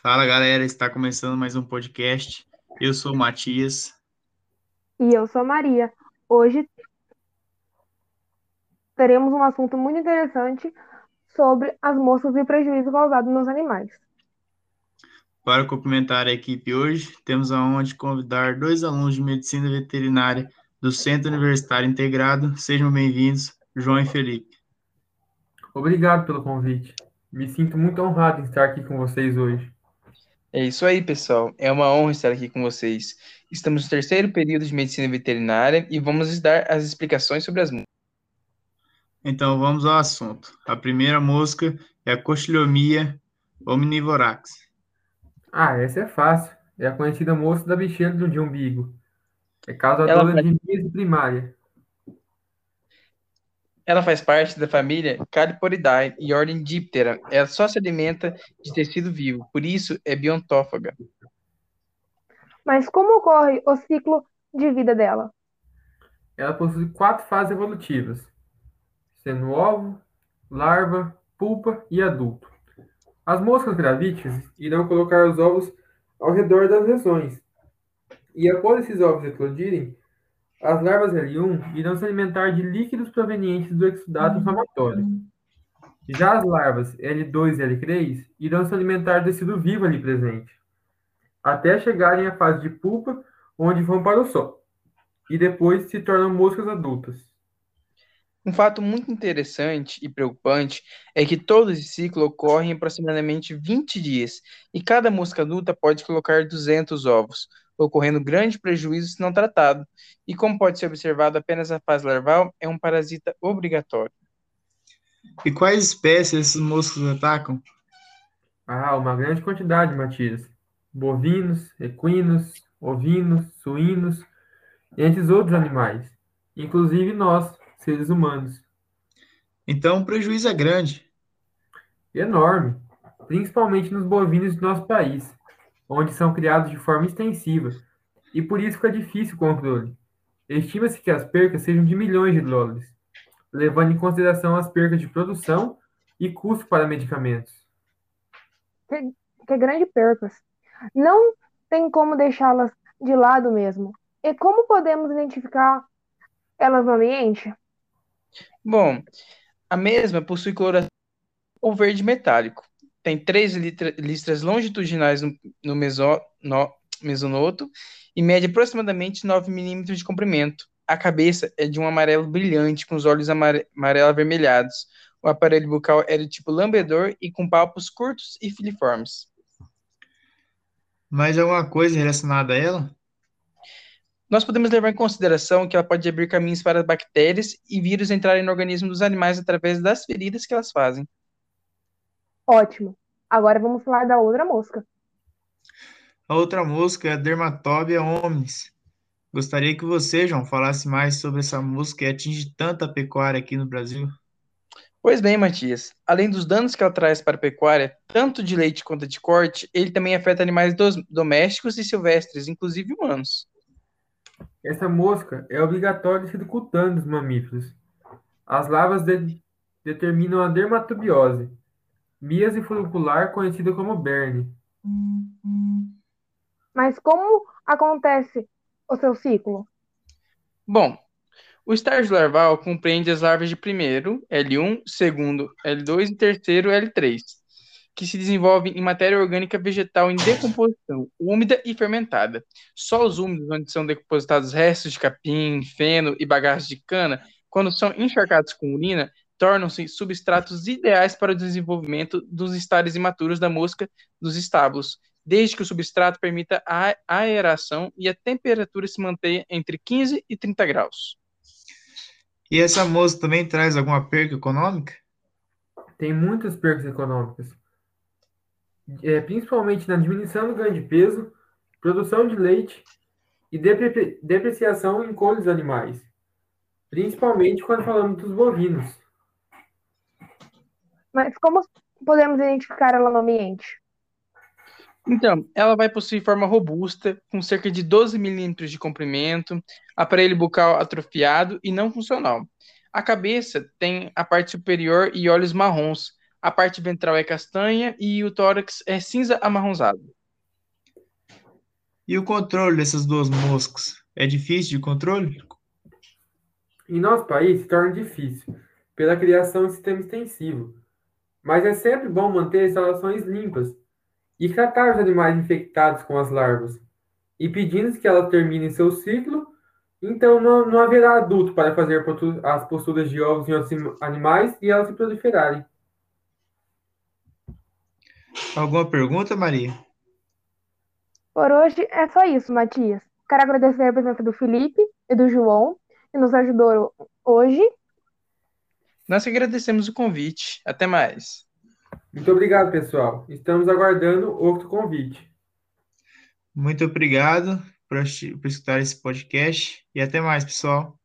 Fala galera, está começando mais um podcast. Eu sou o Matias. E eu sou a Maria. Hoje teremos um assunto muito interessante sobre as moscas e o prejuízo causado nos animais. Para cumprimentar a equipe hoje, temos a honra de convidar dois alunos de medicina veterinária do Centro Universitário Integrado. Sejam bem-vindos, João e Felipe. Obrigado pelo convite. Me sinto muito honrado em estar aqui com vocês hoje. É isso aí, pessoal. É uma honra estar aqui com vocês. Estamos no terceiro período de medicina veterinária e vamos dar as explicações sobre as moscas. Então vamos ao assunto. A primeira mosca é a Cochleomia omnivorax. Ah, essa é fácil. É a conhecida mosca da bexiga de umbigo. É causadora Ela de primária. Ela faz parte da família Caliporidae e ordem Diptera. Ela só se alimenta de tecido vivo, por isso é biontófaga. Mas como ocorre o ciclo de vida dela? Ela possui quatro fases evolutivas, sendo ovo, larva, pulpa e adulto. As moscas gravídeas irão colocar os ovos ao redor das lesões. E após esses ovos eclodirem, as larvas L1 irão se alimentar de líquidos provenientes do exudato inflamatório. Já as larvas L2 e L3 irão se alimentar do tecido vivo ali presente, até chegarem à fase de pulpa, onde vão para o sol, e depois se tornam moscas adultas. Um fato muito interessante e preocupante é que todo esse ciclo ocorre em aproximadamente 20 dias, e cada mosca adulta pode colocar 200 ovos, ocorrendo grande prejuízo se não tratado. E como pode ser observado, apenas a fase larval é um parasita obrigatório. E quais espécies esses moscos atacam? Ah, uma grande quantidade, Matias. Bovinos, equinos, ovinos, suínos, entre os outros animais, inclusive nós, seres humanos. Então o prejuízo é grande. Enorme, principalmente nos bovinos do nosso país, onde são criados de forma extensiva, e por isso fica difícil o controle. Estima-se que as percas sejam de milhões de dólares, levando em consideração as percas de produção e custo para medicamentos. Que grande percas. Não tem como deixá-las de lado mesmo. E como podemos identificar elas no ambiente? Bom, a mesma possui coloração ou verde metálico. Tem três listras longitudinais no, no meso- no- mesonoto e mede aproximadamente 9 milímetros de comprimento. A cabeça é de um amarelo brilhante, com os olhos amare- amarelo avermelhados. O aparelho bucal é do tipo lambedor e com palpos curtos e filiformes. Mais alguma coisa relacionada a ela? Nós podemos levar em consideração que ela pode abrir caminhos para bactérias e vírus entrarem no organismo dos animais através das feridas que elas fazem. Ótimo. Agora vamos falar da outra mosca. A outra mosca é a Dermatobia omnis. Gostaria que você, João, falasse mais sobre essa mosca que atinge tanta pecuária aqui no Brasil. Pois bem, Matias, além dos danos que ela traz para a pecuária, tanto de leite quanto de corte, ele também afeta animais domésticos e silvestres, inclusive humanos. Essa mosca é obrigatória ser cutânea dos mamíferos. As larvas de- determinam a dermatobiose, míase folicular conhecida como berne. Mas como acontece o seu ciclo? Bom, o estágio larval compreende as larvas de primeiro, L1, segundo, L2 e terceiro, L3, que se desenvolvem em matéria orgânica vegetal em decomposição, úmida e fermentada. Solos úmidos, onde são depositados restos de capim, feno e bagaços de cana, quando são encharcados com urina, tornam-se substratos ideais para o desenvolvimento dos estágios imaturos da mosca dos estábulos, desde que o substrato permita a aeração e a temperatura se mantenha entre 15 e 30 graus. E essa mosca também traz alguma perca econômica? Tem muitas percas econômicas, é, principalmente na diminuição do ganho de peso, produção de leite e depre- depreciação em cores animais, principalmente quando falamos dos bovinos. Mas como podemos identificar ela no ambiente? Então, ela vai possuir forma robusta, com cerca de 12 milímetros de comprimento, aparelho bucal atrofiado e não funcional. A cabeça tem a parte superior e olhos marrons. a parte ventral é castanha e o tórax é cinza amarronzado. E o controle dessas duas moscas? É difícil de controle? Em nosso país, se torna difícil, pela criação de sistema extensivo. Mas é sempre bom manter as instalações limpas e tratar os animais infectados com as larvas, e pedindo que elas terminem seu ciclo, então não, não haverá adulto para fazer as posturas de ovos em outros animais e elas se proliferarem. Alguma pergunta, Maria? Por hoje é só isso, Matias. Quero agradecer a presença do Felipe e do João, que nos ajudou hoje. Nós agradecemos o convite. Até mais. Muito obrigado, pessoal. Estamos aguardando outro convite. Muito obrigado por, por escutar esse podcast e até mais, pessoal.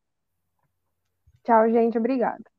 Tchau, gente. Obrigada.